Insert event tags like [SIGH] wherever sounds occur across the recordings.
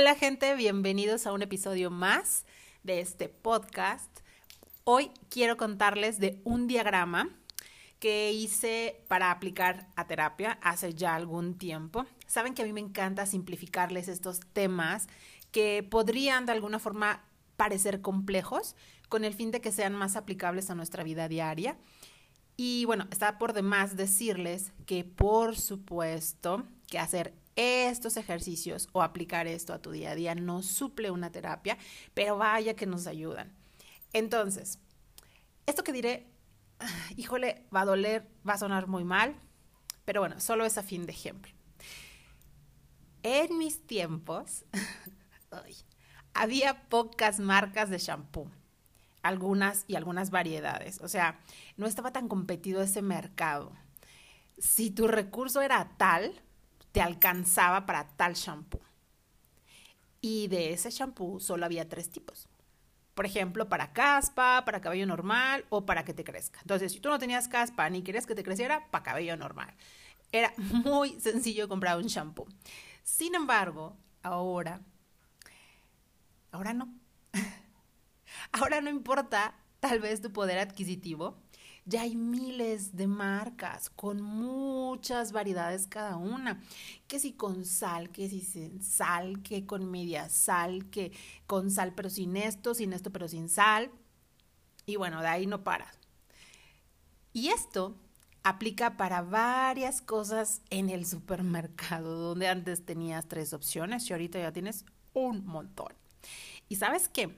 Hola gente, bienvenidos a un episodio más de este podcast. Hoy quiero contarles de un diagrama que hice para aplicar a terapia hace ya algún tiempo. Saben que a mí me encanta simplificarles estos temas que podrían de alguna forma parecer complejos con el fin de que sean más aplicables a nuestra vida diaria. Y bueno, está por demás decirles que por supuesto que hacer estos ejercicios o aplicar esto a tu día a día no suple una terapia, pero vaya que nos ayudan. Entonces, esto que diré, [SIGHS] híjole, va a doler, va a sonar muy mal, pero bueno, solo es a fin de ejemplo. En mis tiempos, [LAUGHS] había pocas marcas de shampoo, algunas y algunas variedades, o sea, no estaba tan competido ese mercado. Si tu recurso era tal, alcanzaba para tal shampoo. Y de ese shampoo solo había tres tipos. Por ejemplo, para caspa, para cabello normal o para que te crezca. Entonces, si tú no tenías caspa ni querías que te creciera, para cabello normal. Era [LAUGHS] muy sencillo comprar un shampoo. Sin embargo, ahora, ahora no. [LAUGHS] Ahora no importa tal vez tu poder adquisitivo, ya hay miles de marcas con muchas variedades cada una. Que si con sal, que si sin sal, que con media sal, que con sal pero sin esto, sin esto pero sin sal. Y bueno, de ahí no para. Y esto aplica para varias cosas en el supermercado, donde antes tenías tres opciones y ahorita ya tienes un montón. Y sabes qué?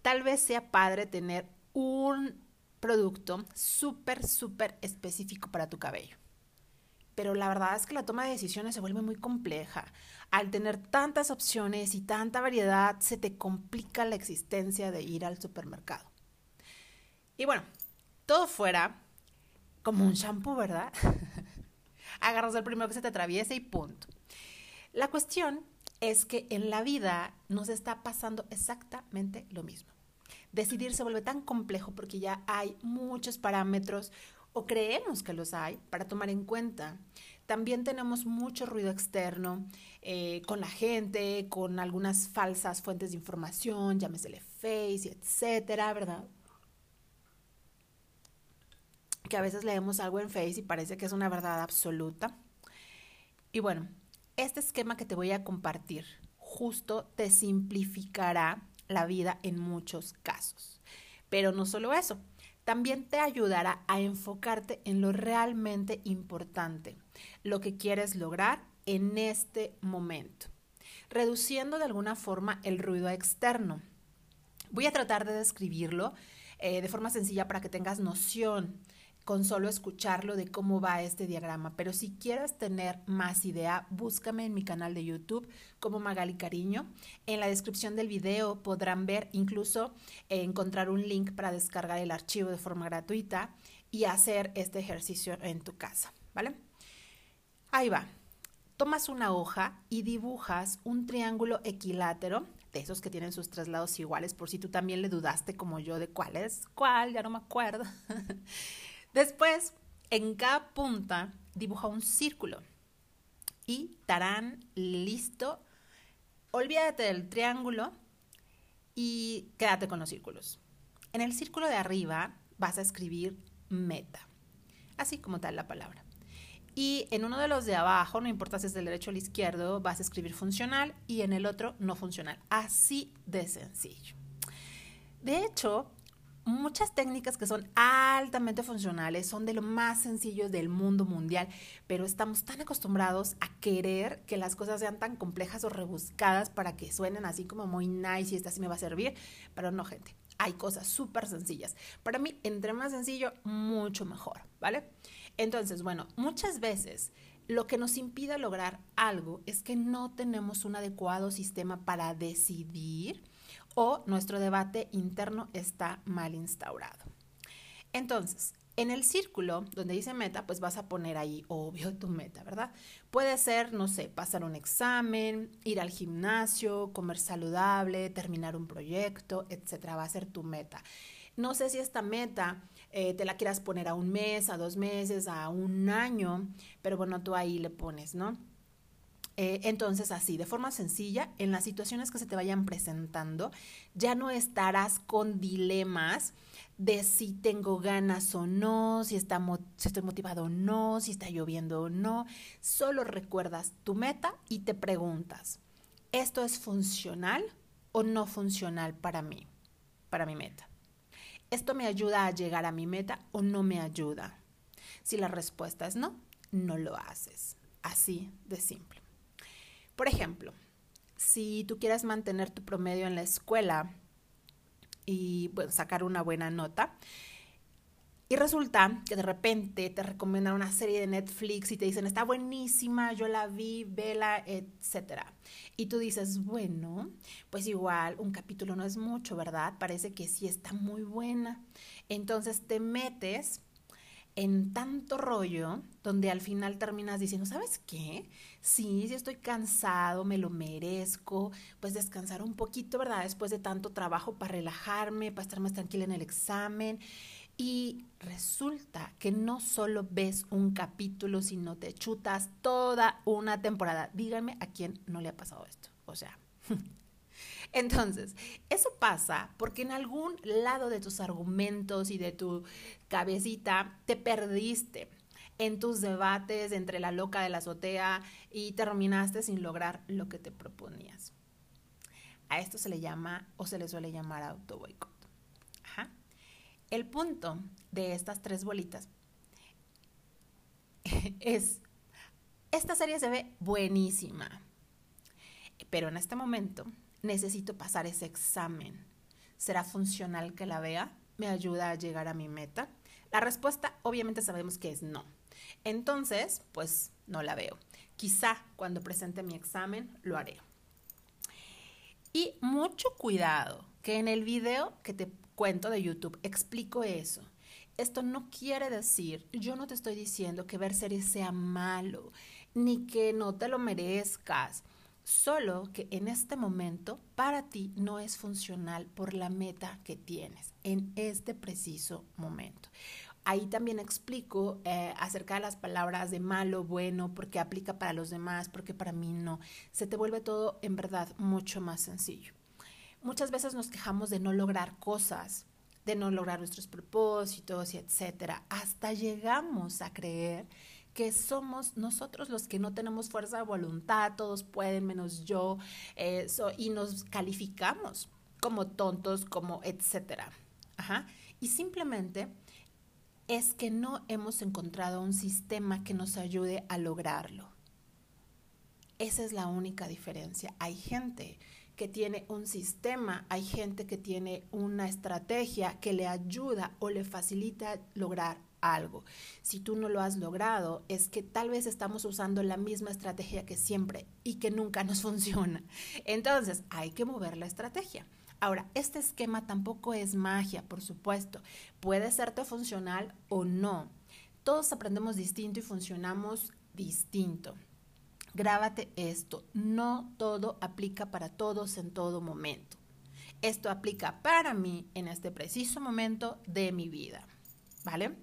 Tal vez sea padre tener un producto súper, súper específico para tu cabello. Pero la verdad es que la toma de decisiones se vuelve muy compleja. Al tener tantas opciones y tanta variedad, se te complica la existencia de ir al supermercado. Y bueno, todo fuera como un shampoo, ¿verdad? [LAUGHS] Agarras el primero que se te atraviese y punto. La cuestión es que en la vida nos está pasando exactamente lo mismo decidir se vuelve tan complejo porque ya hay muchos parámetros o creemos que los hay para tomar en cuenta. También tenemos mucho ruido externo eh, con la gente, con algunas falsas fuentes de información, llámesele Face, etcétera, ¿verdad? Que a veces leemos algo en Face y parece que es una verdad absoluta. Y bueno, este esquema que te voy a compartir justo te simplificará la vida en muchos casos. Pero no solo eso, también te ayudará a enfocarte en lo realmente importante, lo que quieres lograr en este momento, reduciendo de alguna forma el ruido externo. Voy a tratar de describirlo eh, de forma sencilla para que tengas noción con solo escucharlo de cómo va este diagrama. Pero si quieres tener más idea, búscame en mi canal de YouTube como Magali Cariño. En la descripción del video podrán ver, incluso eh, encontrar un link para descargar el archivo de forma gratuita y hacer este ejercicio en tu casa, ¿vale? Ahí va. Tomas una hoja y dibujas un triángulo equilátero de esos que tienen sus tres lados iguales, por si tú también le dudaste como yo de cuál es cuál, ya no me acuerdo. [LAUGHS] Después, en cada punta, dibuja un círculo. Y tarán, listo. Olvídate del triángulo y quédate con los círculos. En el círculo de arriba vas a escribir meta, así como tal la palabra. Y en uno de los de abajo, no importa si es del derecho o izquierdo, vas a escribir funcional y en el otro no funcional. Así de sencillo. De hecho, muchas técnicas que son altamente funcionales, son de lo más sencillos del mundo mundial, pero estamos tan acostumbrados a querer que las cosas sean tan complejas o rebuscadas para que suenen así como muy nice y esta sí me va a servir, pero no, gente. Hay cosas súper sencillas. Para mí, entre más sencillo, mucho mejor, ¿vale? Entonces, bueno, muchas veces lo que nos impide lograr algo es que no tenemos un adecuado sistema para decidir o nuestro debate interno está mal instaurado. Entonces, en el círculo donde dice meta, pues vas a poner ahí, obvio, tu meta, ¿verdad? Puede ser, no sé, pasar un examen, ir al gimnasio, comer saludable, terminar un proyecto, etcétera. Va a ser tu meta. No sé si esta meta eh, te la quieras poner a un mes, a dos meses, a un año, pero bueno, tú ahí le pones, ¿no? Eh, entonces, así, de forma sencilla, en las situaciones que se te vayan presentando, ya no estarás con dilemas de si tengo ganas o no, si, está si estoy motivado o no, si está lloviendo o no. Solo recuerdas tu meta y te preguntas, ¿esto es funcional o no funcional para mí, para mi meta? ¿Esto me ayuda a llegar a mi meta o no me ayuda? Si la respuesta es no, no lo haces. Así de simple. Por ejemplo, si tú quieres mantener tu promedio en la escuela y sacar una buena nota, y resulta que de repente te recomiendan una serie de Netflix y te dicen, está buenísima, yo la vi, vela, etc. Y tú dices, bueno, pues igual un capítulo no es mucho, ¿verdad? Parece que sí está muy buena. Entonces te metes en tanto rollo donde al final terminas diciendo, ¿sabes qué? Sí, sí estoy cansado, me lo merezco, pues descansar un poquito, ¿verdad? Después de tanto trabajo para relajarme, para estar más tranquila en el examen. Y resulta que no solo ves un capítulo, sino te chutas toda una temporada. Díganme a quién no le ha pasado esto. O sea, [LAUGHS] entonces, eso pasa porque en algún lado de tus argumentos y de tu cabecita te perdiste en tus debates entre la loca de la azotea y terminaste sin lograr lo que te proponías. A esto se le llama o se le suele llamar auto boicot. El punto de estas tres bolitas [LAUGHS] es, esta serie se ve buenísima, pero en este momento necesito pasar ese examen. ¿Será funcional que la vea? ¿Me ayuda a llegar a mi meta? La respuesta obviamente sabemos que es no. Entonces, pues no la veo. Quizá cuando presente mi examen lo haré. Y mucho cuidado, que en el video que te cuento de YouTube explico eso. Esto no quiere decir, yo no te estoy diciendo que ver series sea malo, ni que no te lo merezcas, solo que en este momento para ti no es funcional por la meta que tienes en este preciso momento. Ahí también explico eh, acerca de las palabras de malo, bueno, porque aplica para los demás, porque para mí no. Se te vuelve todo en verdad mucho más sencillo. Muchas veces nos quejamos de no lograr cosas, de no lograr nuestros propósitos y etcétera. Hasta llegamos a creer que somos nosotros los que no tenemos fuerza de voluntad, todos pueden menos yo, y nos calificamos como tontos, como etcétera. Ajá. Y simplemente es que no hemos encontrado un sistema que nos ayude a lograrlo. Esa es la única diferencia. Hay gente que tiene un sistema, hay gente que tiene una estrategia que le ayuda o le facilita lograr algo. Si tú no lo has logrado, es que tal vez estamos usando la misma estrategia que siempre y que nunca nos [LAUGHS] funciona. Entonces, hay que mover la estrategia. Ahora, este esquema tampoco es magia, por supuesto. Puede serte funcional o no. Todos aprendemos distinto y funcionamos distinto. Grábate esto, no todo aplica para todos en todo momento. Esto aplica para mí en este preciso momento de mi vida. ¿Vale?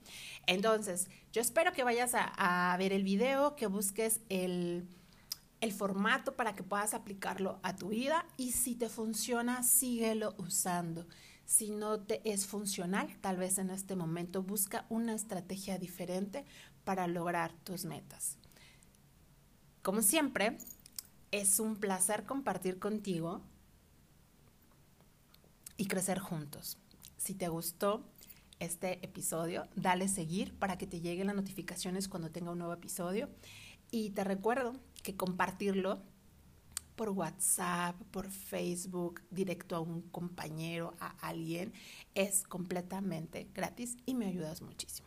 Entonces, yo espero que vayas a, ver el video, que busques el, el formato para que puedas aplicarlo a tu vida y si te funciona, síguelo usando. Si no te es funcional, tal vez en este momento busca una estrategia diferente para lograr tus metas. Como siempre, es un placer compartir contigo y crecer juntos. Si te gustó este episodio, dale seguir para que te lleguen las notificaciones cuando tenga un nuevo episodio. Y te recuerdo que compartirlo por WhatsApp, por Facebook, directo a un compañero, a alguien, es completamente gratis y me ayudas muchísimo.